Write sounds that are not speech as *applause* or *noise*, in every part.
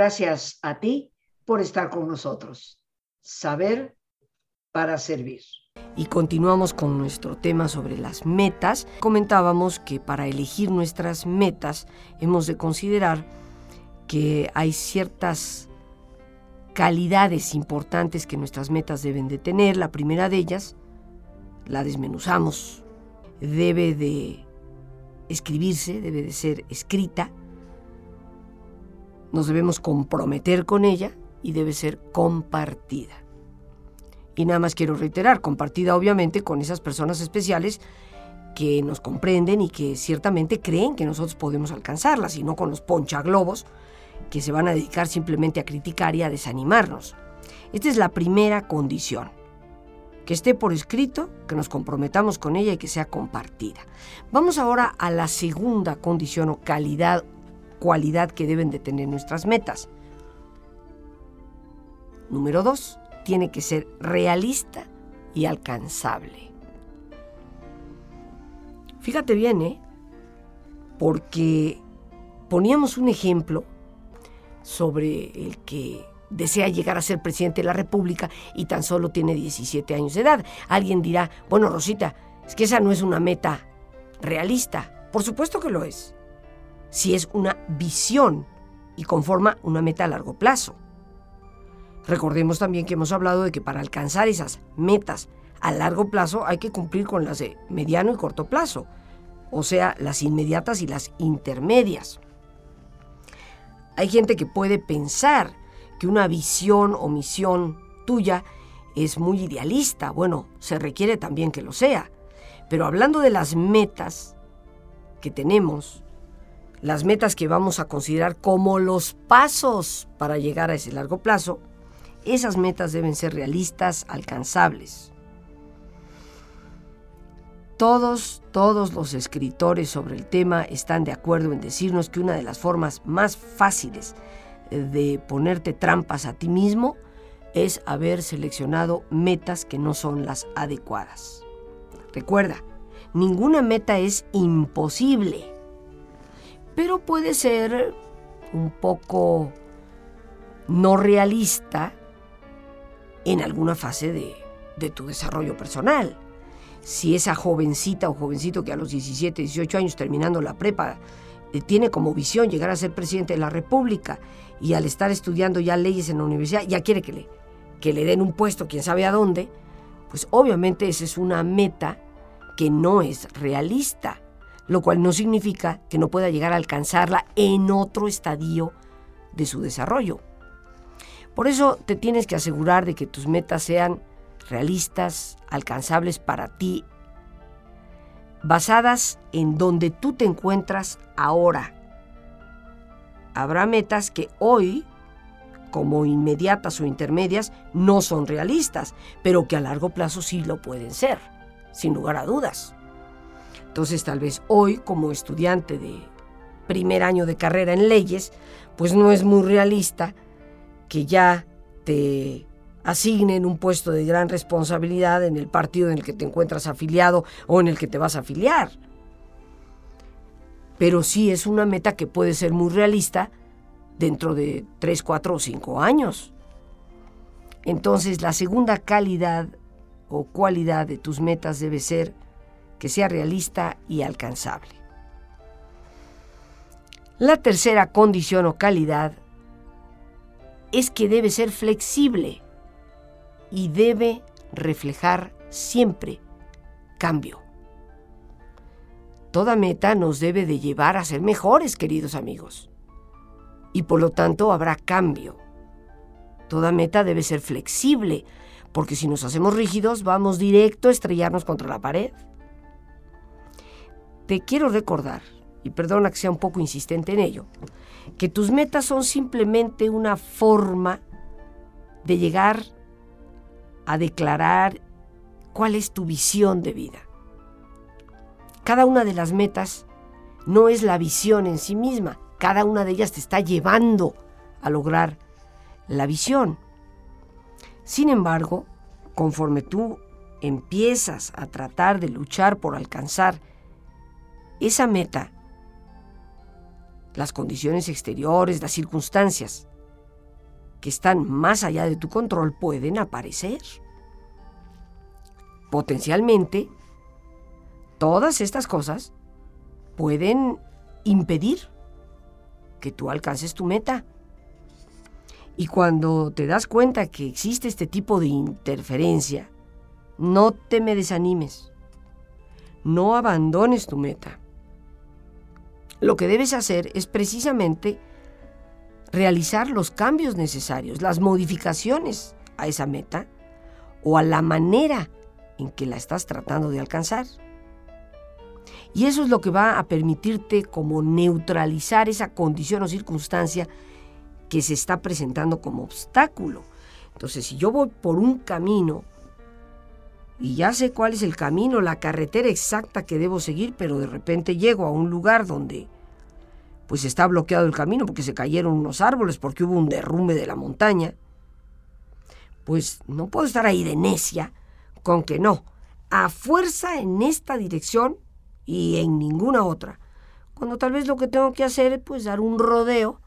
Gracias a ti por estar con nosotros. Saber para servir. Y continuamos con nuestro tema sobre las metas. Comentábamos que para elegir nuestras metas hemos de considerar que hay ciertas calidades importantes que nuestras metas deben de tener. La primera de ellas, la desmenuzamos, debe de escribirse, debe de ser escrita, nos debemos comprometer con ella y debe ser compartida. Y nada más quiero reiterar, compartida obviamente con esas personas especiales que nos comprenden y que ciertamente creen que nosotros podemos alcanzarlas y no con los ponchaglobos que se van a dedicar simplemente a criticar y a desanimarnos. Esta es la primera condición. Que esté por escrito, que nos comprometamos con ella y que sea compartida. Vamos ahora a la segunda condición o calidad, cualidad que deben de tener nuestras metas. Número dos, tiene que ser realista y alcanzable. Fíjate bien, ¿eh? Porque poníamos un ejemplo sobre el que desea llegar a ser presidente de la República y tan solo tiene 17 años de edad. Alguien dirá, bueno, Rosita, es que esa no es una meta realista. Por supuesto que lo es. Si es una visión y conforma una meta a largo plazo. Recordemos también que hemos hablado de que para alcanzar esas metas a largo plazo hay que cumplir con las de mediano y corto plazo, o sea, las inmediatas y las intermedias. Hay gente que puede pensar que una visión o misión tuya es muy idealista. Bueno, se requiere también que lo sea. Pero hablando de las metas que tenemos, las metas que vamos a considerar como los pasos para llegar a ese largo plazo, esas metas deben ser realistas, alcanzables. Todos, todos los escritores sobre el tema están de acuerdo en decirnos que una de las formas más fáciles de ponerte trampas a ti mismo es haber seleccionado metas que no son las adecuadas. Recuerda, ninguna meta es imposible, pero puede ser un poco no realista en alguna fase de, tu desarrollo personal. Si esa jovencita o jovencito que a los 17, 18 años terminando la prepa eh, tiene como visión llegar a ser presidente de la República y al estar estudiando ya leyes en la universidad ya quiere que le, que le den un puesto, quién sabe a dónde, pues obviamente esa es una meta que no es realista, lo cual no significa que no pueda llegar a alcanzarla en otro estadio de su desarrollo. Por eso te tienes que asegurar de que tus metas sean realistas, alcanzables para ti, basadas en donde tú te encuentras ahora. Habrá metas que hoy, como inmediatas o intermedias, no son realistas, pero que a largo plazo sí lo pueden ser, sin lugar a dudas. Entonces tal vez hoy, como estudiante de primer año de carrera en leyes, pues no es muy realista que ya te asignen un puesto de gran responsabilidad en el partido en el que te encuentras afiliado o en el que te vas a afiliar. Pero sí es una meta que puede ser muy realista dentro de 3, 4 o 5 años. Entonces la segunda calidad o cualidad de tus metas debe ser que sea realista y alcanzable. La tercera condición o calidad es que debe ser flexible y debe reflejar siempre cambio. Toda meta nos debe de llevar a ser mejores, queridos amigos. Y por lo tanto habrá cambio. Toda meta debe ser flexible, porque si nos hacemos rígidos vamos directo a estrellarnos contra la pared. Te quiero recordar, y perdona que sea un poco insistente en ello, que tus metas son simplemente una forma de llegar a declarar cuál es tu visión de vida. Cada una de las metas no es la visión en sí misma, cada una de ellas te está llevando a lograr la visión. Sin embargo, conforme tú empiezas a tratar de luchar por alcanzar esa meta, las condiciones exteriores, las circunstancias que están más allá de tu control pueden aparecer. Potencialmente, todas estas cosas pueden impedir que tú alcances tu meta. Y cuando te das cuenta que existe este tipo de interferencia, no te me desanimes. No abandones tu meta. Lo que debes hacer es precisamente realizar los cambios necesarios, las modificaciones a esa meta o a la manera en que la estás tratando de alcanzar. Y eso es lo que va a permitirte como neutralizar esa condición o circunstancia que se está presentando como obstáculo. Entonces, si yo voy por un camino y ya sé cuál es el camino, la carretera exacta que debo seguir, pero de repente llego a un lugar donde pues está bloqueado el camino porque se cayeron unos árboles, porque hubo un derrumbe de la montaña, pues no puedo estar ahí de necia con que no, a fuerza en esta dirección y en ninguna otra. Cuando tal vez lo que tengo que hacer es pues dar un rodeo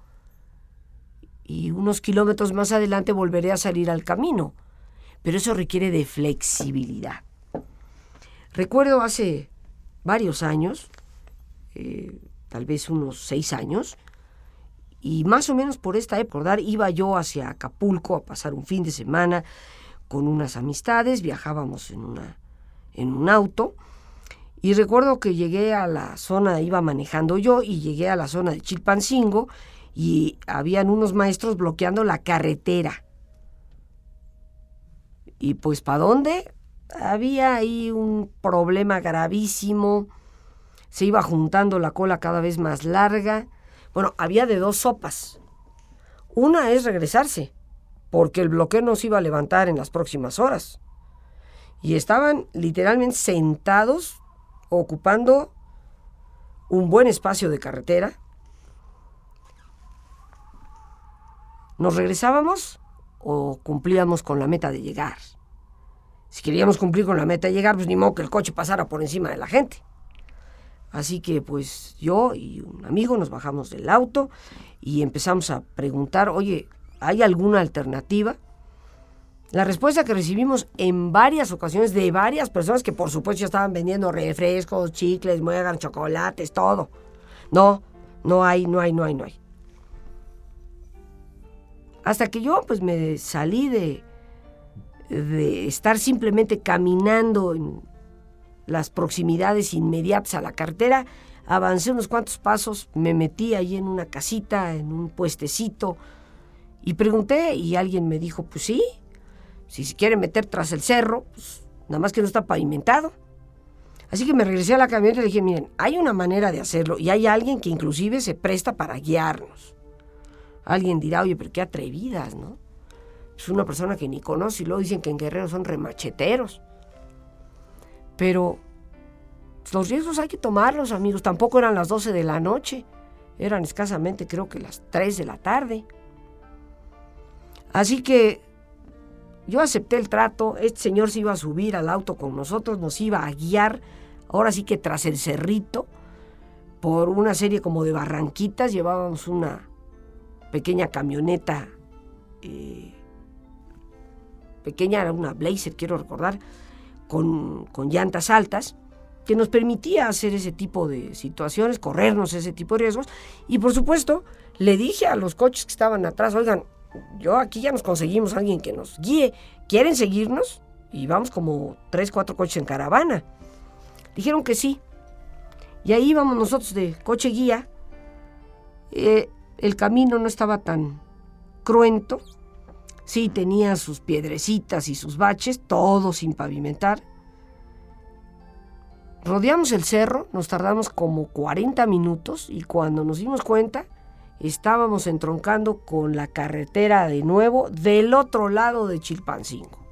y unos kilómetros más adelante volveré a salir al camino. Pero eso requiere de flexibilidad. Recuerdo hace varios años, eh, tal vez unos seis años, y más o menos por esta época, iba yo hacia Acapulco a pasar un fin de semana con unas amistades, viajábamos en, una, en un auto, y recuerdo que llegué a la zona, iba manejando yo, y llegué a la zona de Chilpancingo, y habían unos maestros bloqueando la carretera. Y pues, ¿para dónde? Había ahí un problema gravísimo. Se iba juntando la cola cada vez más larga. Bueno, había de dos sopas. Una es regresarse, porque el bloqueo no se iba a levantar en las próximas horas. Y estaban literalmente sentados, ocupando un buen espacio de carretera, ¿Nos regresábamos o cumplíamos con la meta de llegar? Si queríamos cumplir con la meta de llegar, pues ni modo que el coche pasara por encima de la gente. Así que pues yo y un amigo nos bajamos del auto y empezamos a preguntar, oye, ¿hay alguna alternativa? La respuesta que recibimos en varias ocasiones de varias personas que por supuesto ya estaban vendiendo refrescos, chicles, muegan, chocolates, todo. No, no hay, no hay, no hay, no hay. Hasta que yo pues me salí de, estar simplemente caminando en las proximidades inmediatas a la cartera, avancé unos cuantos pasos, me metí ahí en una casita, en un puestecito, y pregunté y alguien me dijo, pues sí, si se quiere meter tras el cerro, pues nada más que no está pavimentado. Así que me regresé a la camioneta y dije, miren, hay una manera de hacerlo y hay alguien que inclusive se presta para guiarnos. Alguien dirá, oye, pero qué atrevidas, ¿no? Es una persona que ni conoce y luego dicen que en Guerrero son remacheteros. Pero los riesgos hay que tomarlos, amigos. Tampoco eran las 12 de la noche. Eran escasamente, creo que las 3 de la tarde. Así que yo acepté el trato. Este señor se iba a subir al auto con nosotros, nos iba a guiar. Ahora sí que tras el cerrito, por una serie como de barranquitas, llevábamos una, pequeña camioneta, eh, pequeña, era una Blazer, quiero recordar, con, con llantas altas, que nos permitía hacer ese tipo de situaciones, corrernos ese tipo de riesgos. Y por supuesto, le dije a los coches que estaban atrás, oigan, yo aquí ya nos conseguimos a alguien que nos guíe, ¿quieren seguirnos? Y vamos como tres, cuatro coches en caravana. Dijeron que sí. Y ahí íbamos nosotros de coche guía. Eh, el camino no estaba tan cruento. Sí, tenía sus piedrecitas y sus baches, todo sin pavimentar. Rodeamos el cerro, nos tardamos como 40 minutos y cuando nos dimos cuenta estábamos entroncando con la carretera de nuevo del otro lado de Chilpancingo.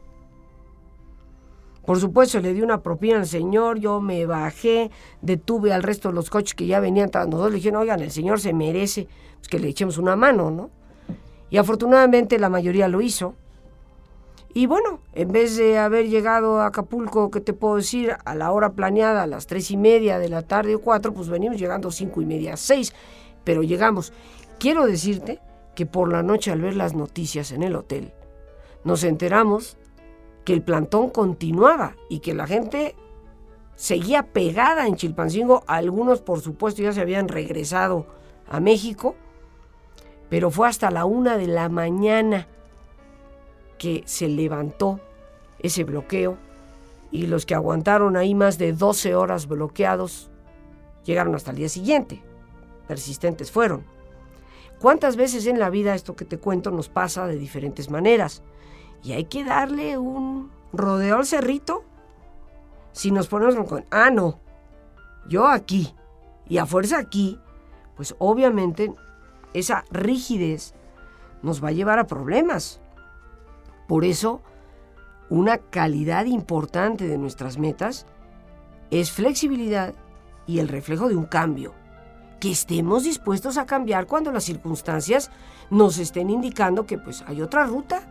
Por supuesto, le di una propina al señor, yo me bajé, detuve al resto de los coches que ya venían tras nosotros, le dije, oigan, el señor se merece pues, que le echemos una mano, ¿no? Y afortunadamente la mayoría lo hizo. Y bueno, en vez de haber llegado a Acapulco, ¿qué te puedo decir? A la hora planeada, a las tres y media de la tarde o cuatro, pues venimos llegando cinco y media, seis, pero llegamos. Quiero decirte que por la noche al ver las noticias en el hotel, nos enteramos que el plantón continuaba y que la gente seguía pegada en Chilpancingo. Algunos, por supuesto, ya se habían regresado a México, pero fue hasta la una de la mañana que se levantó ese bloqueo y los que aguantaron ahí más de 12 horas bloqueados llegaron hasta el día siguiente. Persistentes fueron. ¿Cuántas veces en la vida esto que te cuento nos pasa de diferentes maneras? Y hay que darle un rodeo al cerrito. Si nos ponemos con, ah, no, yo aquí y a fuerza aquí, pues obviamente esa rigidez nos va a llevar a problemas. Por eso, una calidad importante de nuestras metas es flexibilidad y el reflejo de un cambio. Que estemos dispuestos a cambiar cuando las circunstancias nos estén indicando que pues hay otra ruta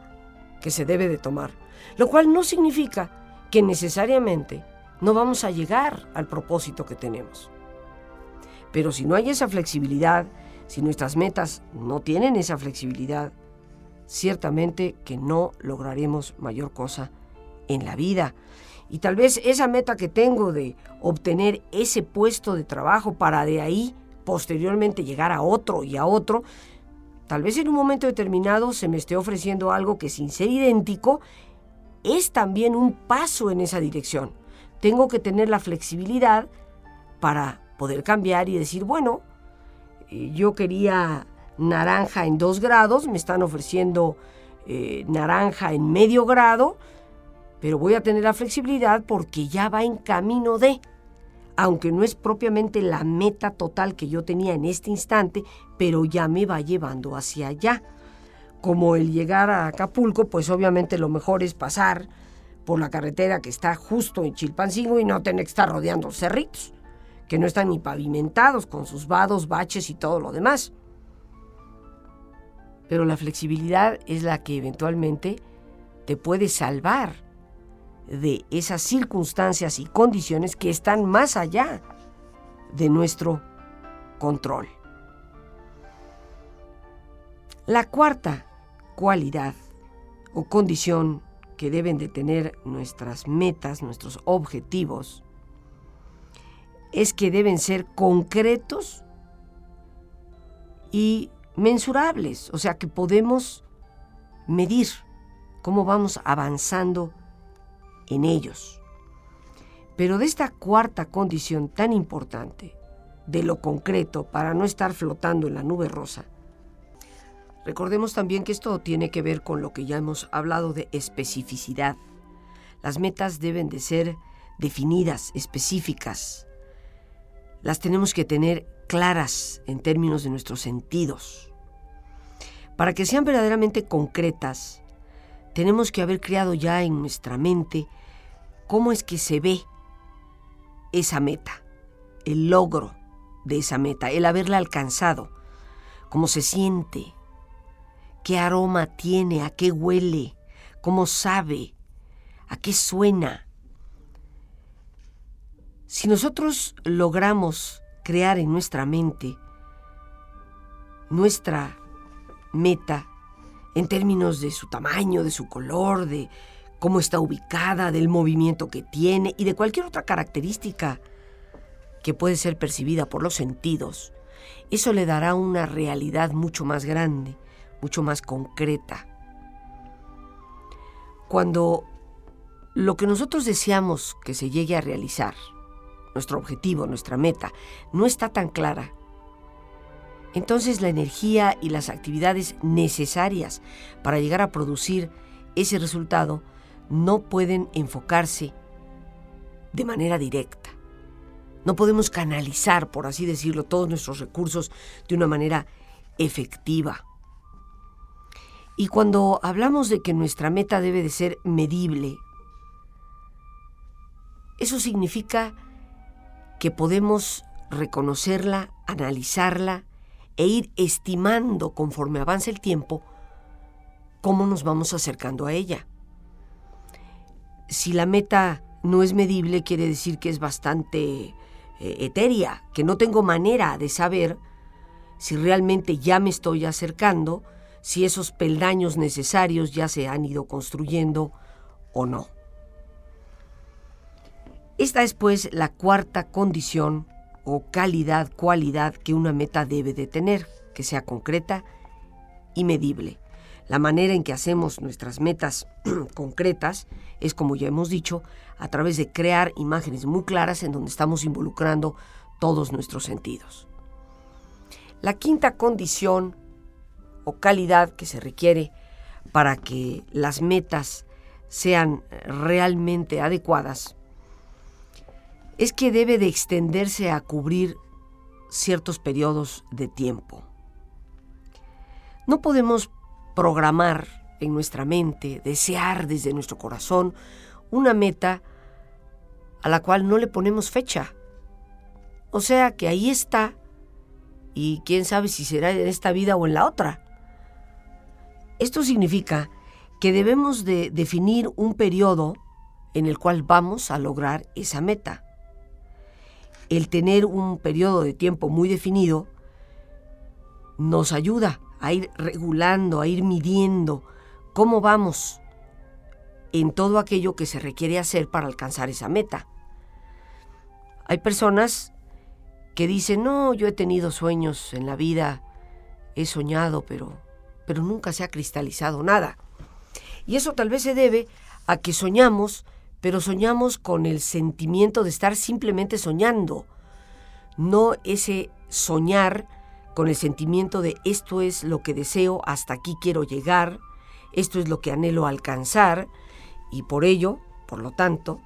que se debe de tomar. Lo cual no significa que necesariamente no vamos a llegar al propósito que tenemos. Pero si no hay esa flexibilidad, si nuestras metas no tienen esa flexibilidad, ciertamente que no lograremos mayor cosa en la vida. Y tal vez esa meta que tengo de obtener ese puesto de trabajo para de ahí posteriormente llegar a otro y a otro, tal vez en un momento determinado se me esté ofreciendo algo que sin ser idéntico es también un paso en esa dirección. Tengo que tener la flexibilidad para poder cambiar y decir, bueno, eh, yo quería naranja en dos grados, me están ofreciendo eh, naranja en medio grado, pero voy a tener la flexibilidad porque ya va en camino de, aunque no es propiamente la meta total que yo tenía en este instante, pero ya me va llevando hacia allá. Como el llegar a Acapulco, pues obviamente lo mejor es pasar por la carretera que está justo en Chilpancingo y no tener que estar rodeando cerritos, que no están ni pavimentados con sus vados, baches y todo lo demás. Pero la flexibilidad es la que eventualmente te puede salvar de esas circunstancias y condiciones que están más allá de nuestro control. La cuarta cualidad o condición que deben de tener nuestras metas, nuestros objetivos, es que deben ser concretos y mensurables, o sea que podemos medir cómo vamos avanzando en ellos. Pero de esta cuarta condición tan importante, de lo concreto, para no estar flotando en la nube rosa, recordemos también que esto tiene que ver con lo que ya hemos hablado de especificidad. Las metas deben de ser definidas, específicas. Las tenemos que tener claras en términos de nuestros sentidos. Para que sean verdaderamente concretas, tenemos que haber creado ya en nuestra mente cómo es que se ve esa meta, el logro de esa meta, el haberla alcanzado, cómo se siente, qué aroma tiene, a qué huele, cómo sabe, a qué suena. Si nosotros logramos crear en nuestra mente nuestra meta en términos de su tamaño, de su color, de cómo está ubicada, del movimiento que tiene y de cualquier otra característica que puede ser percibida por los sentidos, eso le dará una realidad mucho más grande, mucho más concreta. Cuando lo que nosotros deseamos que se llegue a realizar, nuestro objetivo, nuestra meta, no está tan clara, entonces la energía y las actividades necesarias para llegar a producir ese resultado no pueden enfocarse de manera directa. No podemos canalizar, por así decirlo, todos nuestros recursos de una manera efectiva. Y cuando hablamos de que nuestra meta debe de ser medible, eso significa que podemos reconocerla, analizarla e ir estimando conforme avanza el tiempo cómo nos vamos acercando a ella si la meta no es medible, quiere decir que es bastante eh, etérea, que no tengo manera de saber si realmente ya me estoy acercando, si esos peldaños necesarios ya se han ido construyendo o no. Esta es pues la cuarta condición o calidad, cualidad que una meta debe de tener, que sea concreta y medible. La manera en que hacemos nuestras metas *clears throat* concretas es, como ya hemos dicho, a través de crear imágenes muy claras en donde estamos involucrando todos nuestros sentidos. La quinta condición o calidad que se requiere para que las metas sean realmente adecuadas es que debe de extenderse a cubrir ciertos periodos de tiempo. No podemos programar en nuestra mente, desear desde nuestro corazón una meta a la cual no le ponemos fecha. O sea que ahí está y quién sabe si será en esta vida o en la otra. Esto significa que debemos de definir un periodo en el cual vamos a lograr esa meta. El tener un periodo de tiempo muy definido nos ayuda a ir regulando, a ir midiendo cómo vamos en todo aquello que se requiere hacer para alcanzar esa meta. Hay personas que dicen, no, yo he tenido sueños en la vida, he soñado, pero, pero nunca se ha cristalizado nada. Y eso tal vez se debe a que soñamos, pero soñamos con el sentimiento de estar simplemente soñando, no ese soñar con el sentimiento de esto es lo que deseo, hasta aquí quiero llegar, esto es lo que anhelo alcanzar, y por ello, por lo tanto,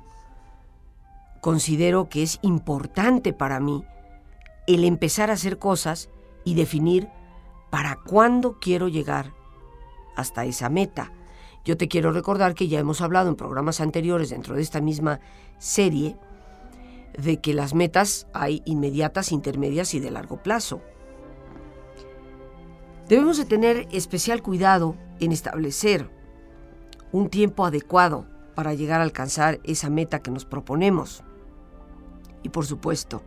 considero que es importante para mí el empezar a hacer cosas y definir para cuándo quiero llegar hasta esa meta. Yo te quiero recordar que ya hemos hablado en programas anteriores dentro de esta misma serie de que las metas hay inmediatas, intermedias y de largo plazo. Debemos de tener especial cuidado en establecer un tiempo adecuado para llegar a alcanzar esa meta que nos proponemos. Y por supuesto,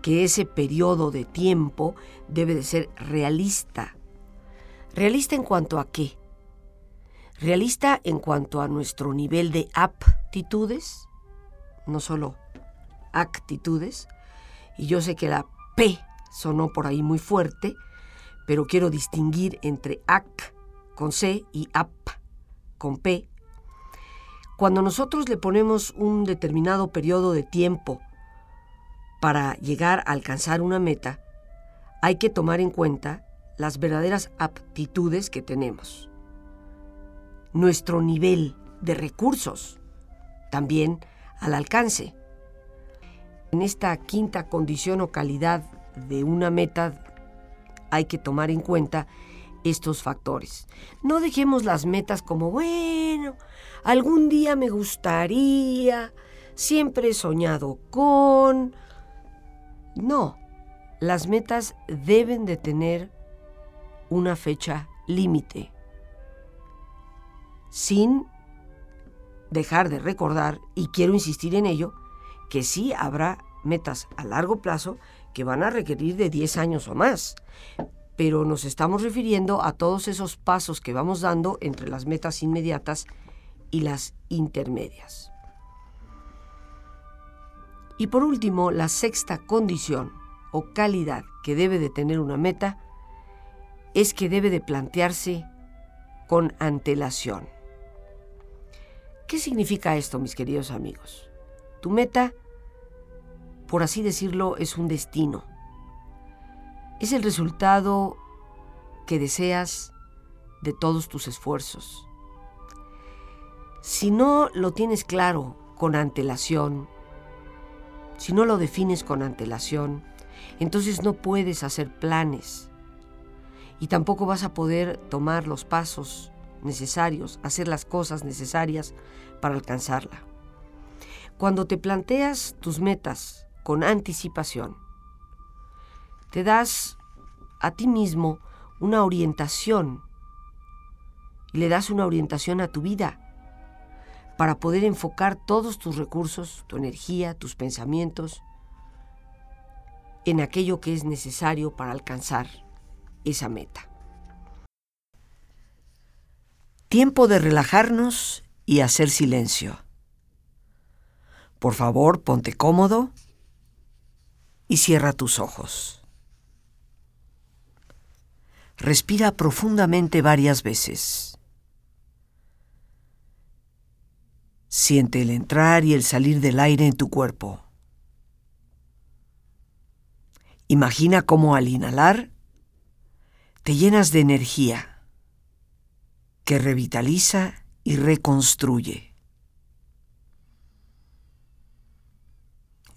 que ese periodo de tiempo debe de ser realista. ¿Realista en cuanto a qué? Realista en cuanto a nuestro nivel de aptitudes, no solo actitudes. Y yo sé que la P sonó por ahí muy fuerte, pero quiero distinguir entre ac con C y ap con P. Cuando nosotros le ponemos un determinado periodo de tiempo para llegar a alcanzar una meta, hay que tomar en cuenta las verdaderas aptitudes que tenemos, nuestro nivel de recursos, también al alcance. En esta quinta condición o calidad de una meta hay que tomar en cuenta estos factores. No dejemos las metas como, bueno, algún día me gustaría, siempre he soñado con, no, las metas deben de tener una fecha límite, sin dejar de recordar, y quiero insistir en ello, que sí habrá metas a largo plazo que van a requerir de 10 años o más, pero nos estamos refiriendo a todos esos pasos que vamos dando entre las metas inmediatas y las intermedias. Y por último, la sexta condición o calidad que debe de tener una meta es que debe de plantearse con antelación. ¿Qué significa esto, mis queridos amigos? Tu meta, por así decirlo, es un destino. Es el resultado que deseas de todos tus esfuerzos. Si no lo tienes claro con antelación, si no lo defines con antelación, entonces no puedes hacer planes y tampoco vas a poder tomar los pasos necesarios, hacer las cosas necesarias para alcanzarla. Cuando te planteas tus metas con anticipación, te das a ti mismo una orientación y le das una orientación a tu vida para poder enfocar todos tus recursos, tu energía, tus pensamientos en aquello que es necesario para alcanzar esa meta. Tiempo de relajarnos y hacer silencio. Por favor, ponte cómodo y cierra tus ojos. Respira profundamente varias veces. Siente el entrar y el salir del aire en tu cuerpo. Imagina cómo al inhalar te llenas de energía que revitaliza y reconstruye.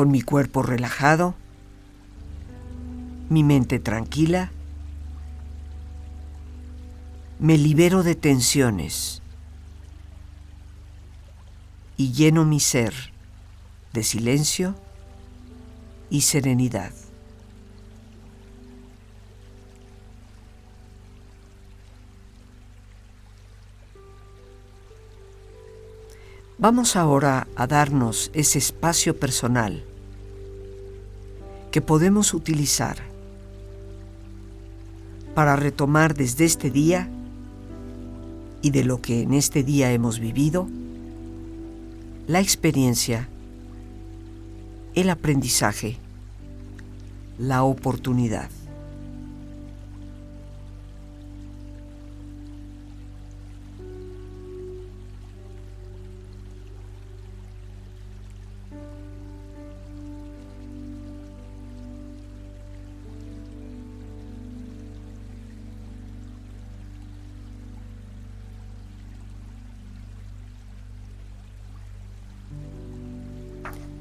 Con mi cuerpo relajado, mi mente tranquila, me libero de tensiones y lleno mi ser de silencio y serenidad. Vamos ahora a darnos ese espacio personal que podemos utilizar para retomar desde este día y de lo que en este día hemos vivido, la experiencia, el aprendizaje, la oportunidad.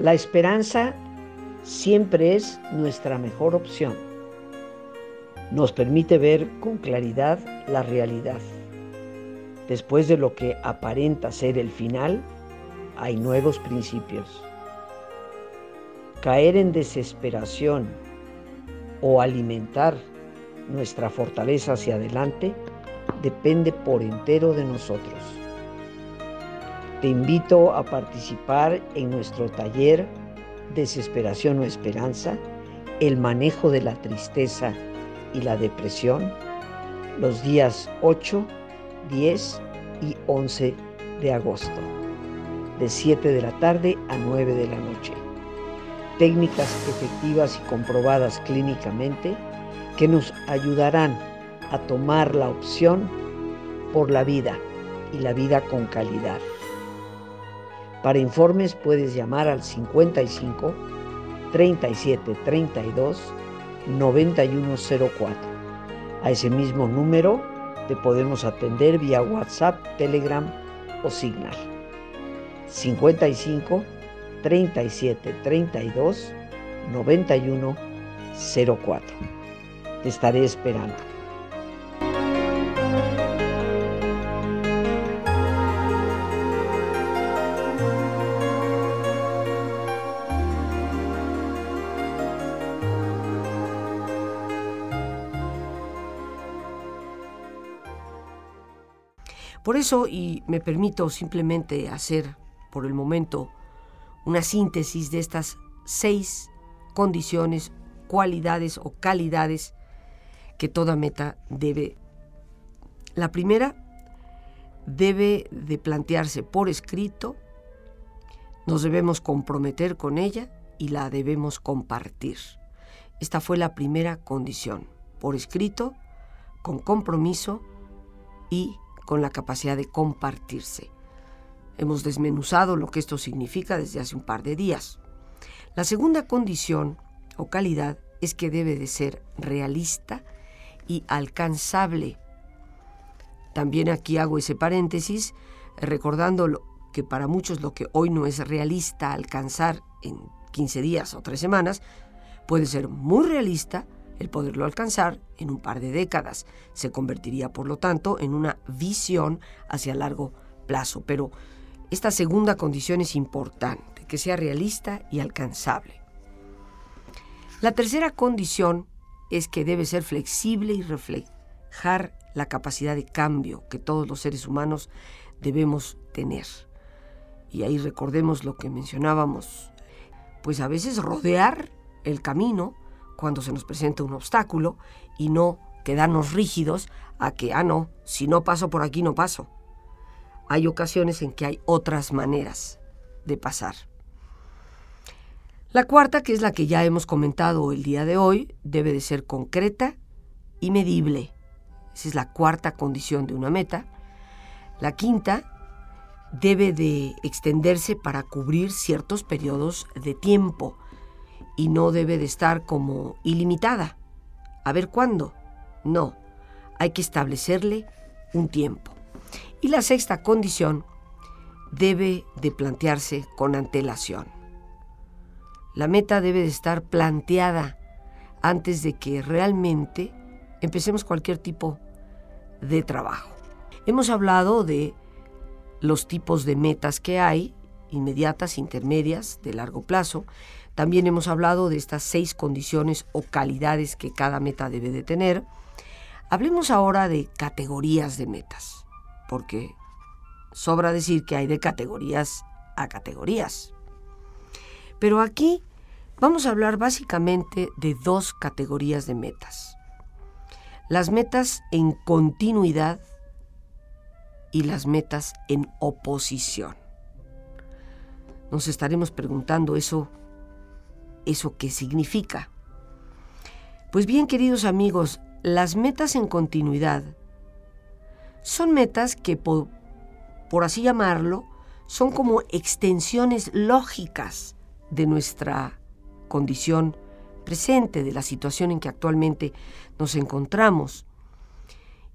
La esperanza siempre es nuestra mejor opción. Nos permite ver con claridad la realidad. Después de lo que aparenta ser el final, hay nuevos principios. Caer en desesperación o alimentar nuestra fortaleza hacia adelante depende por entero de nosotros. Te invito a participar en nuestro taller Desesperación o Esperanza, el manejo de la tristeza y la depresión, los días 8, 10 y 11 de agosto, de 7 de la tarde a 9 de la noche. Técnicas efectivas y comprobadas clínicamente que nos ayudarán a tomar la opción por la vida y la vida con calidad. Para informes puedes llamar al 55 37 32 9104. A ese mismo número te podemos atender vía WhatsApp, Telegram o Signal. 55 37 32 91 04. Te estaré esperando. Eso, y me permito simplemente hacer por el momento una síntesis de estas seis condiciones, cualidades o calidades que toda meta debe. La primera debe de plantearse por escrito, nos debemos comprometer con ella y la debemos compartir. Esta fue la primera condición, por escrito, con compromiso y con la capacidad de compartirse. Hemos desmenuzado lo que esto significa desde hace un par de días. La segunda condición o calidad es que debe de ser realista y alcanzable. También aquí hago ese paréntesis recordando que para muchos lo que hoy no es realista alcanzar en 15 días o 3 semanas, puede ser muy realista el poderlo alcanzar en un par de décadas. Se convertiría, por lo tanto, en una visión hacia largo plazo, pero esta segunda condición es importante, que sea realista y alcanzable. La tercera condición es que debe ser flexible y reflejar la capacidad de cambio que todos los seres humanos debemos tener. Y ahí recordemos lo que mencionábamos, pues a veces rodear el camino cuando se nos presenta un obstáculo y no quedarnos rígidos a que, ah, no, si no paso por aquí no paso. Hay ocasiones en que hay otras maneras de pasar. La cuarta, que es la que ya hemos comentado el día de hoy, debe de ser concreta y medible. Esa es la cuarta condición de una meta. La quinta debe de extenderse para cubrir ciertos periodos de tiempo y no debe de estar como ilimitada. A ver cuándo. No, hay que establecerle un tiempo. Y la sexta condición debe de plantearse con antelación. La meta debe de estar planteada antes de que realmente empecemos cualquier tipo de trabajo. Hemos hablado de los tipos de metas que hay, inmediatas, intermedias, de largo plazo. También hemos hablado de estas seis condiciones o calidades que cada meta debe de tener. Hablemos ahora de categorías de metas, porque sobra decir que hay de categorías a categorías. Pero aquí vamos a hablar básicamente de dos categorías de metas. Las metas en continuidad y las metas en oposición. Nos estaremos preguntando eso, eso qué significa. Pues bien, queridos amigos, las metas en continuidad son metas que, por, por así llamarlo, son como extensiones lógicas de nuestra condición presente, de la situación en que actualmente nos encontramos,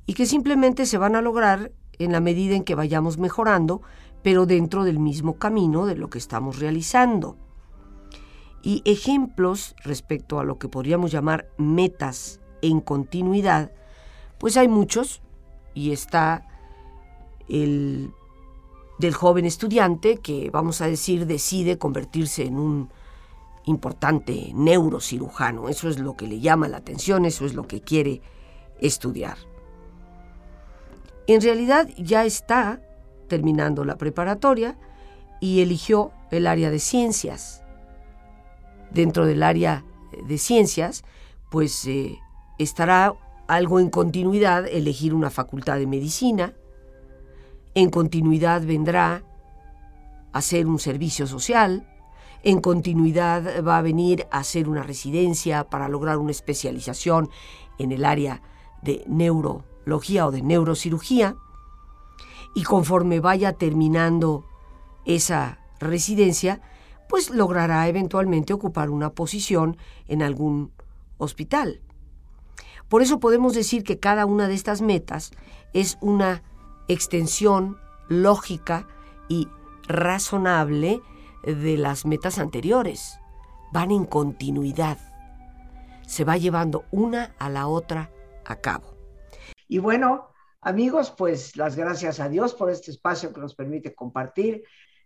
y que simplemente se van a lograr en la medida en que vayamos mejorando, pero dentro del mismo camino de lo que estamos realizando. Y ejemplos respecto a lo que podríamos llamar metas en continuidad, pues hay muchos, y está el del joven estudiante que, vamos a decir, decide convertirse en un importante neurocirujano. Eso es lo que le llama la atención, eso es lo que quiere estudiar. En realidad ya está terminando la preparatoria y eligió el área de ciencias. Dentro del área de ciencias, pues eh, estará algo en continuidad elegir una facultad de medicina, en continuidad vendrá a hacer un servicio social, en continuidad va a venir a hacer una residencia para lograr una especialización en el área de neurología o de neurocirugía, y conforme vaya terminando esa residencia, pues logrará eventualmente ocupar una posición en algún hospital. Por eso podemos decir que cada una de estas metas es una extensión lógica y razonable de las metas anteriores. Van en continuidad. Se va llevando una a la otra a cabo. Y bueno, amigos, pues las gracias a Dios por este espacio que nos permite compartir.